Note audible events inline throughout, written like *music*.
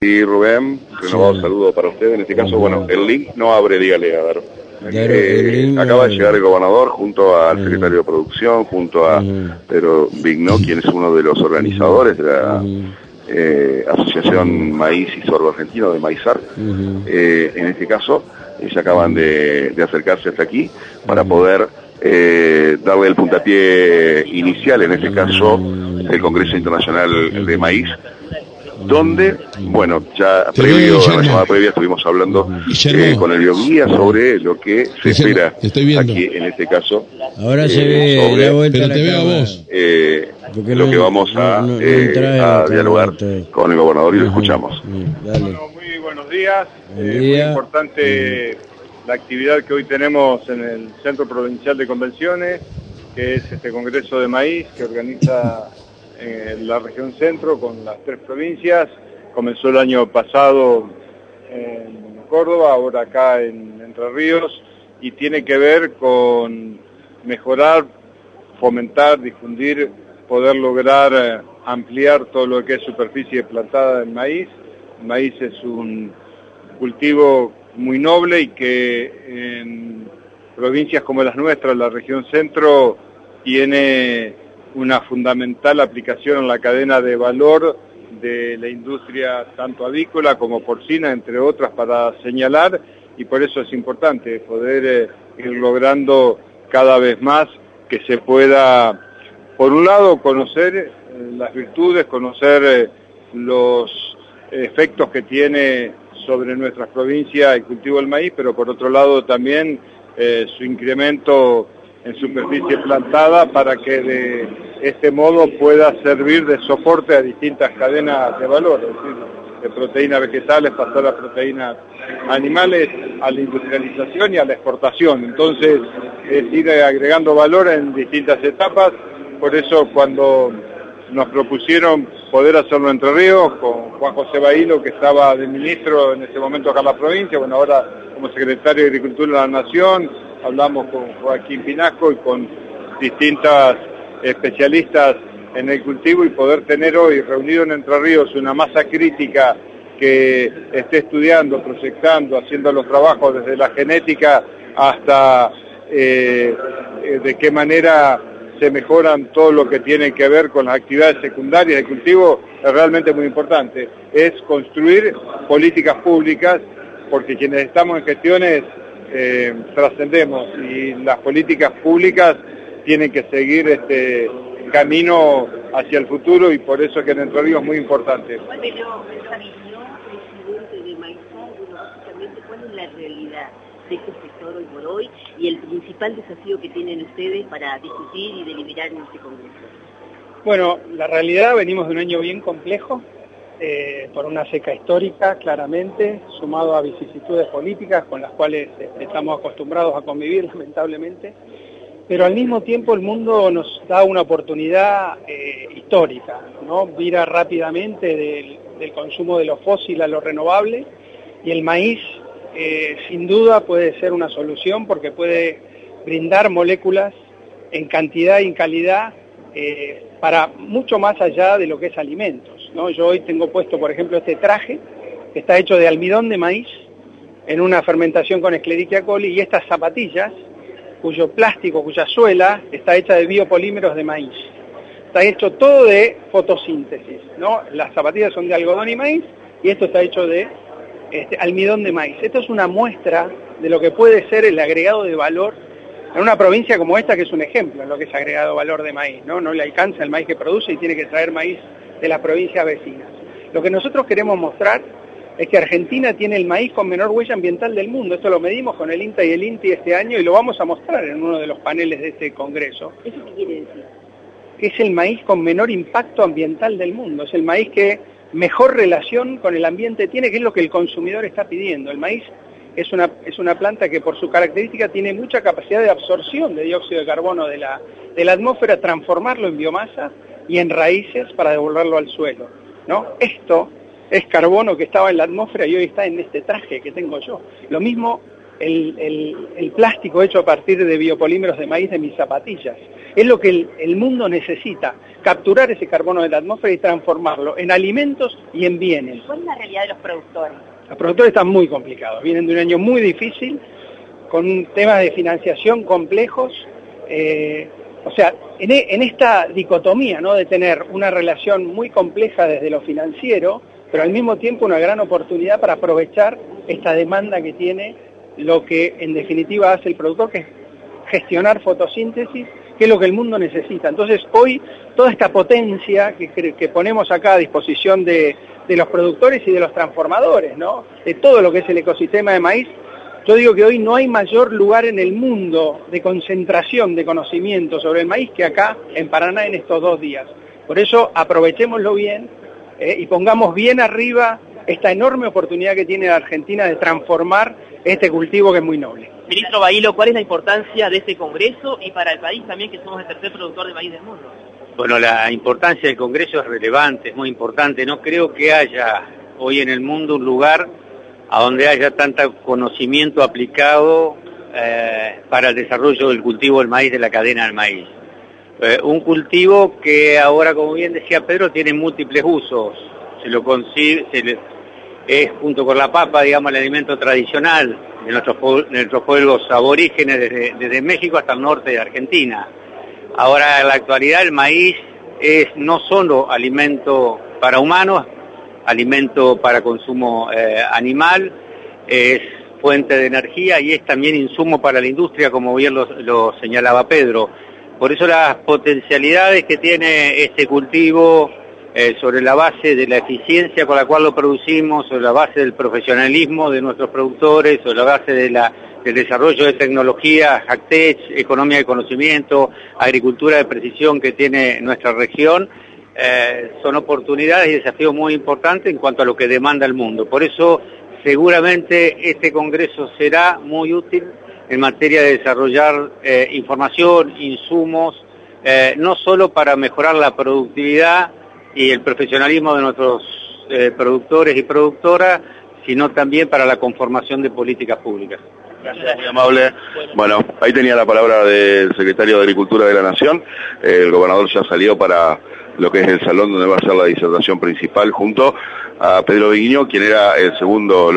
Y Rubén, renovado saludo para usted. En este caso, bueno, el link no abre, dígale, a ver. Eh, acaba de llegar el gobernador junto al secretario de producción, junto a Pedro Vigno, quien es uno de los organizadores de la eh, Asociación Maíz y Sorbo Argentino de Maizar. Eh, en este caso, ellos acaban de, acercarse hasta aquí para poder darle el puntapié inicial, en este caso, el Congreso Internacional de Maíz, donde, bueno, ya previo, la semana previa estuvimos hablando eh, con el bioguía sobre lo que se espera aquí, en este caso. Ahora se ve sobre, la vuelta pero te veo a vos. Eh, lo que vamos a, eh, a dialogar con el gobernador y lo escuchamos. Bueno, muy buenos días. muy importante la actividad que hoy tenemos en el Centro Provincial de Convenciones, que es este Congreso de Maíz que organiza en la región centro con las tres provincias. Comenzó el año pasado en Córdoba, ahora acá en Entre Ríos, y tiene que ver con mejorar, fomentar, difundir, poder lograr eh, ampliar todo lo que es superficie plantada en maíz. El maíz es un cultivo muy noble y que en provincias como las nuestras, la región centro, tiene una fundamental aplicación en la cadena de valor de la industria tanto avícola como porcina, entre otras, para señalar, y por eso es importante poder eh, ir logrando cada vez más que se pueda, por un lado, conocer eh, las virtudes, conocer eh, los efectos que tiene sobre nuestras provincias el cultivo del maíz, pero por otro lado también su incremento en superficie plantada para que de este modo pueda servir de soporte a distintas cadenas de valor, es decir, de proteínas vegetales pasar a proteínas animales, a la industrialización y a la exportación. Entonces, es ir agregando valor en distintas etapas, por eso cuando nos propusieron poder hacerlo Entre Ríos, con Juan José Bailo, que estaba de ministro en ese momento acá en la provincia, bueno, ahora como secretario de Agricultura de la Nación, hablamos con Joaquín Pinasco y con distintas especialistas en el cultivo y poder tener hoy reunido en Entre Ríos una masa crítica que esté estudiando, proyectando, haciendo los trabajos desde la genética hasta eh, eh, de qué manera se mejoran todo lo que tiene que ver con las actividades secundarias de cultivo, es realmente muy importante. Es construir políticas públicas, porque quienes estamos en gestiones eh, trascendemos y las políticas públicas tienen que seguir este camino hacia el futuro y por eso es que en Entre Ríos es muy importante. ¿Cuál es la realidad de este sector hoy por hoy y el principal desafío que tienen ustedes para discutir y deliberar en este Congreso? Bueno, la realidad, venimos de un año bien complejo, eh, por una seca histórica, claramente, sumado a vicisitudes políticas con las cuales este, estamos acostumbrados a convivir, *laughs* lamentablemente, pero al mismo tiempo el mundo nos da una oportunidad eh, histórica, ¿no? Vira rápidamente del, consumo de lo fósil a lo renovable y el maíz eh, sin duda puede ser una solución porque puede brindar moléculas en cantidad y en calidad para mucho más allá de lo que es alimentos. Yo hoy tengo puesto, por ejemplo, este traje, que está hecho de almidón de maíz, en una fermentación con Escherichia coli, y estas zapatillas, cuyo plástico, cuya suela, está hecha de biopolímeros de maíz. Está hecho todo de fotosíntesis, ¿no? Las zapatillas son de algodón y maíz, y esto está hecho de este, almidón de maíz. Esto es una muestra de lo que puede ser el agregado de valor en una provincia como esta, que es un ejemplo en lo que es agregado valor de maíz, ¿no? No le alcanza el maíz que produce y tiene que traer maíz de las provincias vecinas. Lo que nosotros queremos mostrar es que Argentina tiene el maíz con menor huella ambiental del mundo. Esto lo medimos con el INTA y el INTI este año y lo vamos a mostrar en uno de los paneles de este congreso. ¿Eso qué quiere decir? Que es el maíz con menor impacto ambiental del mundo. Es el maíz que mejor relación con el ambiente tiene, que es lo que el consumidor está pidiendo. El maíz es una, es una planta que por su característica tiene mucha capacidad de absorción de dióxido de carbono de la, de la atmósfera, transformarlo en biomasa y en raíces para devolverlo al suelo. ¿no? Esto es carbono que estaba en la atmósfera y hoy está en este traje que tengo yo. Lo mismo el, plástico hecho a partir de biopolímeros de maíz de mis zapatillas. Es lo que el, mundo necesita, capturar ese carbono de la atmósfera y transformarlo en alimentos y en bienes. ¿Cuál es la realidad de los productores? Los productores están muy complicados, vienen de un año muy difícil, con temas de financiación complejos. Eh, o sea, en, en, esta dicotomía ¿no? de tener una relación muy compleja desde lo financiero, pero al mismo tiempo una gran oportunidad para aprovechar esta demanda que tiene lo que en definitiva hace el productor, que es gestionar fotosíntesis, que es lo que el mundo necesita. Entonces hoy toda esta potencia que, ponemos acá a disposición de, los productores y de los transformadores, ¿no? de todo lo que es el ecosistema de maíz, yo digo que hoy no hay mayor lugar en el mundo de concentración de conocimiento sobre el maíz que acá en Paraná en estos dos días. Por eso aprovechémoslo bien eh, y pongamos bien arriba esta enorme oportunidad que tiene la Argentina de transformar este cultivo que es muy noble. Ministro Bailo, ¿cuál es la importancia de este Congreso y para el país también que somos el tercer productor de maíz del mundo? Bueno, la importancia del Congreso es relevante, es muy importante. No creo que haya hoy en el mundo un lugar a donde haya tanto conocimiento aplicado eh, para el desarrollo del cultivo del maíz, de la cadena del maíz. Eh, un cultivo que ahora, como bien decía Pedro, tiene múltiples usos. Se lo le, es junto con la papa, digamos, el alimento tradicional de nuestros, pueblos aborígenes desde, México hasta el norte de Argentina. Ahora, en la actualidad, el maíz es no solo alimento para humanos, alimento para consumo eh, animal, es fuente de energía y es también insumo para la industria, como bien lo señalaba Pedro. Por eso las potencialidades que tiene este cultivo eh, sobre la base de la eficiencia con la cual lo producimos, sobre la base del profesionalismo de nuestros productores, sobre la base del desarrollo de tecnología, Hacktech, economía de conocimiento, agricultura de precisión que tiene nuestra región, eh, son oportunidades y desafíos muy importantes en cuanto a lo que demanda el mundo. Por eso seguramente este Congreso será muy útil en materia de desarrollar eh, información, insumos, no solo para mejorar la productividad, y el profesionalismo de nuestros eh, productores y productoras, sino también para la conformación de políticas públicas. Gracias, muy amable. Bueno, ahí tenía la palabra del secretario de Agricultura de la Nación. el gobernador ya salió para lo que es el salón donde va a ser la disertación principal junto a Pedro Viño, quien era el segundo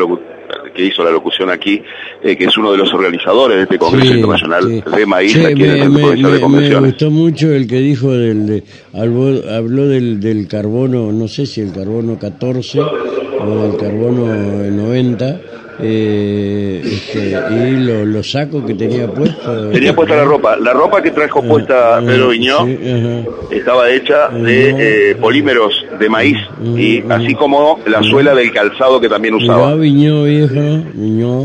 que hizo la locución aquí, eh, que es uno de los organizadores de este Congreso Internacional de Maíz aquí en el Centro de Convenciones. Me gustó mucho el que dijo, del, habló, del, del carbono, no sé si el carbono 14 o el carbono 90 eh, este, y los lo sacos que tenía puesto. Tenía puesta la ropa. La ropa que trajo ah, puesta ah, Pedro Viñó estaba hecha de eh, polímeros de maíz y así como la suela del calzado que también usaba. Viñó, viejo, Viñó.